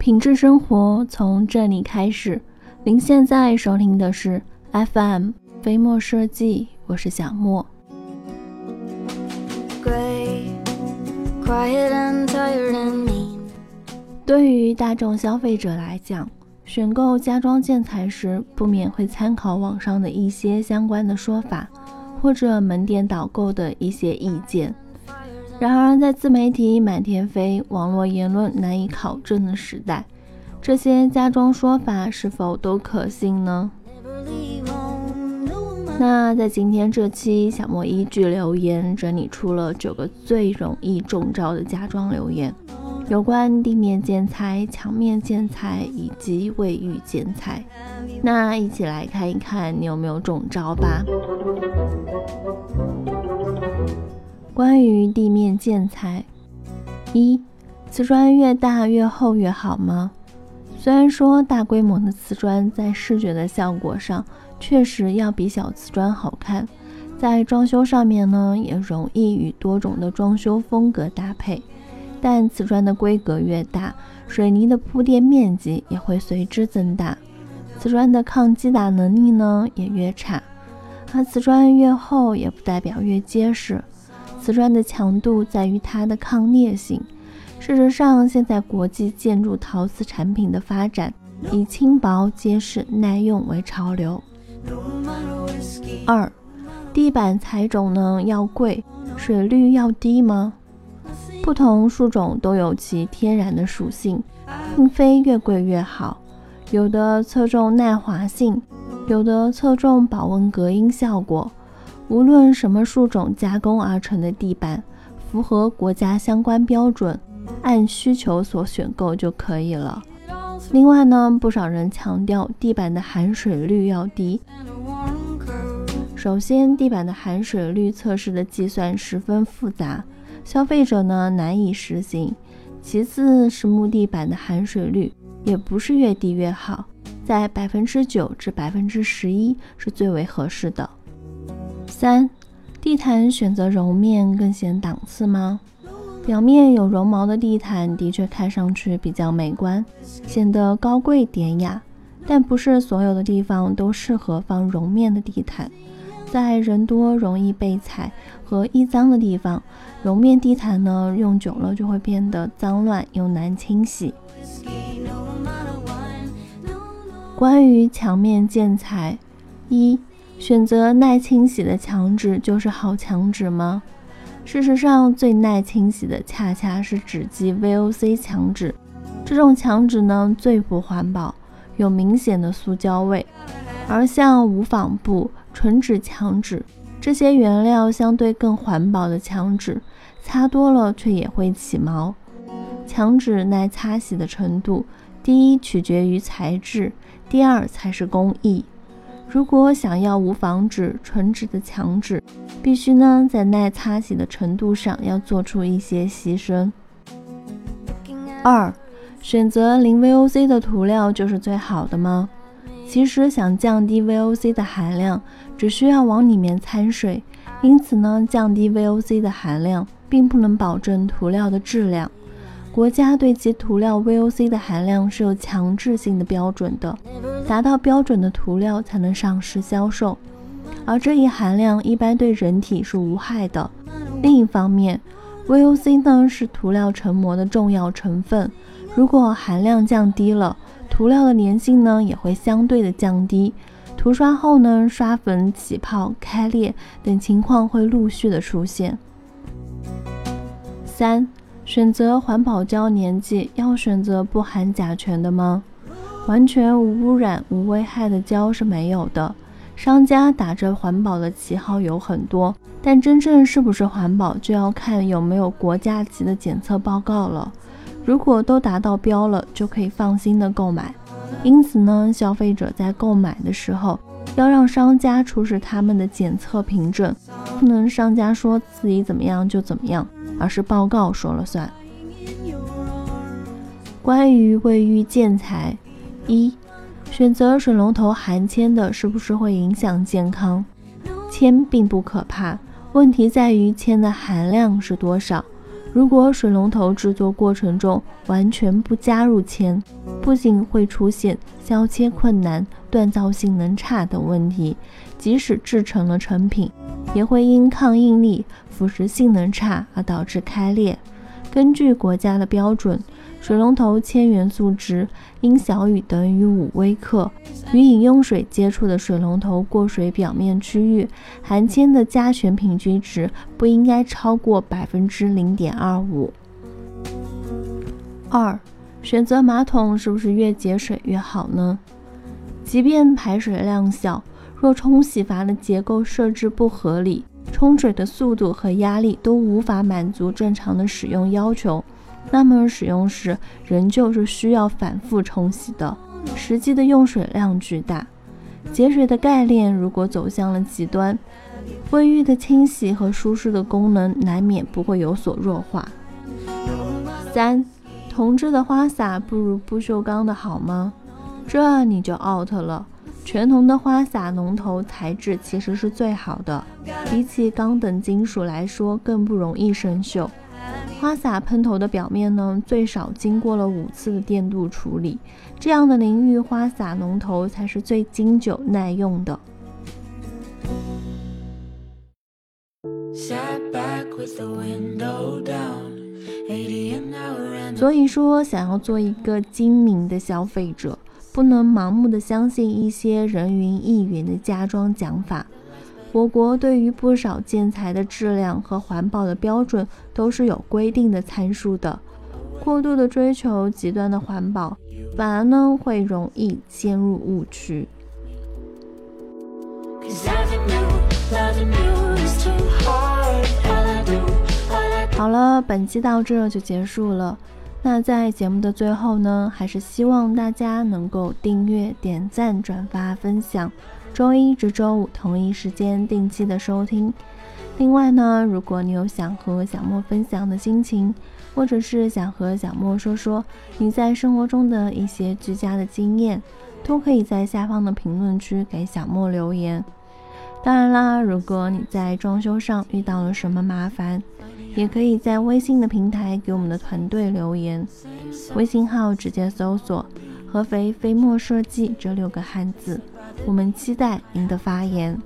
品质生活从这里开始。您现在收听的是 FM 飞墨设计，我是小莫。对于大众消费者来讲，选购家装建材时，不免会参考网上的一些相关的说法，或者门店导购的一些意见。然而，在自媒体满天飞、网络言论难以考证的时代，这些家装说法是否都可信呢？那在今天这期，小莫依据留言整理出了九个最容易中招的家装留言，有关地面建材、墙面建材以及卫浴建材。那一起来看一看你有没有中招吧。关于地面建材，一，瓷砖越大越厚越好吗？虽然说大规模的瓷砖在视觉的效果上确实要比小瓷砖好看，在装修上面呢也容易与多种的装修风格搭配，但瓷砖的规格越大，水泥的铺垫面积也会随之增大，瓷砖的抗击打能力呢也越差，而瓷砖越厚也不代表越结实。瓷砖的强度在于它的抗裂性。事实上，现在国际建筑陶瓷产品的发展以轻薄、结实、耐用为潮流。二，地板材种呢要贵，水率要低吗？不同树种都有其天然的属性，并非越贵越好。有的侧重耐滑性，有的侧重保温隔音效果。无论什么树种加工而成的地板，符合国家相关标准，按需求所选购就可以了。另外呢，不少人强调地板的含水率要低。首先，地板的含水率测试的计算十分复杂，消费者呢难以实行。其次是木地板的含水率也不是越低越好，在百分之九至百分之十一是最为合适的。三，地毯选择绒面更显档次吗？表面有绒毛的地毯的确看上去比较美观，显得高贵典雅。但不是所有的地方都适合放绒面的地毯，在人多容易被踩和易脏的地方，绒面地毯呢用久了就会变得脏乱又难清洗。关于墙面建材，一。选择耐清洗的墙纸就是好墙纸吗？事实上，最耐清洗的恰恰是纸基 VOC 墙纸。这种墙纸呢，最不环保，有明显的塑胶味。而像无纺布、纯纸墙纸这些原料相对更环保的墙纸，擦多了却也会起毛。墙纸耐擦洗的程度，第一取决于材质，第二才是工艺。如果想要无纺纸、纯纸的墙纸，必须呢在耐擦洗的程度上要做出一些牺牲。二，选择零 VOC 的涂料就是最好的吗？其实想降低 VOC 的含量，只需要往里面掺水，因此呢降低 VOC 的含量并不能保证涂料的质量。国家对其涂料 VOC 的含量是有强制性的标准的，达到标准的涂料才能上市销售，而这一含量一般对人体是无害的。另一方面，VOC 呢是涂料成膜的重要成分，如果含量降低了，涂料的粘性呢也会相对的降低，涂刷后呢刷粉起泡、开裂等情况会陆续的出现。三。选择环保胶粘剂要选择不含甲醛的吗？完全无污染、无危害的胶是没有的。商家打着环保的旗号有很多，但真正是不是环保就要看有没有国家级的检测报告了。如果都达到标了，就可以放心的购买。因此呢，消费者在购买的时候要让商家出示他们的检测凭证，不能商家说自己怎么样就怎么样。而是报告说了算。关于卫浴建材，一选择水龙头含铅的，是不是会影响健康？铅并不可怕，问题在于铅的含量是多少。如果水龙头制作过程中完全不加入铅，不仅会出现削切困难、锻造性能差等问题，即使制成了成品，也会因抗应力、腐蚀性能差而导致开裂。根据国家的标准，水龙头铅元素值应小于等于五微克。与饮用水接触的水龙头过水表面区域含铅的加权平均值不应该超过百分之零点二五。二、选择马桶是不是越节水越好呢？即便排水量小，若冲洗阀的结构设置不合理。冲水的速度和压力都无法满足正常的使用要求，那么使用时仍旧是需要反复冲洗的，实际的用水量巨大，节水的概念如果走向了极端，卫浴的清洗和舒适的功能难免不会有所弱化。三，铜制的花洒不如不锈钢的好吗？这你就 out 了。全铜的花洒龙头材质其实是最好的，比起钢等金属来说更不容易生锈。花洒喷头的表面呢，最少经过了五次的电镀处理，这样的淋浴花洒龙头才是最经久耐用的。所以说，想要做一个精明的消费者。不能盲目的相信一些人云亦云的家装讲法。我国对于不少建材的质量和环保的标准都是有规定的参数的。过度的追求极端的环保，反而呢会容易陷入误区。好了，本期到这就结束了。那在节目的最后呢，还是希望大家能够订阅、点赞、转发、分享，周一至周五同一时间定期的收听。另外呢，如果你有想和小莫分享的心情，或者是想和小莫说说你在生活中的一些居家的经验，都可以在下方的评论区给小莫留言。当然啦，如果你在装修上遇到了什么麻烦，也可以在微信的平台给我们的团队留言，微信号直接搜索“合肥飞墨设计”这六个汉字，我们期待您的发言。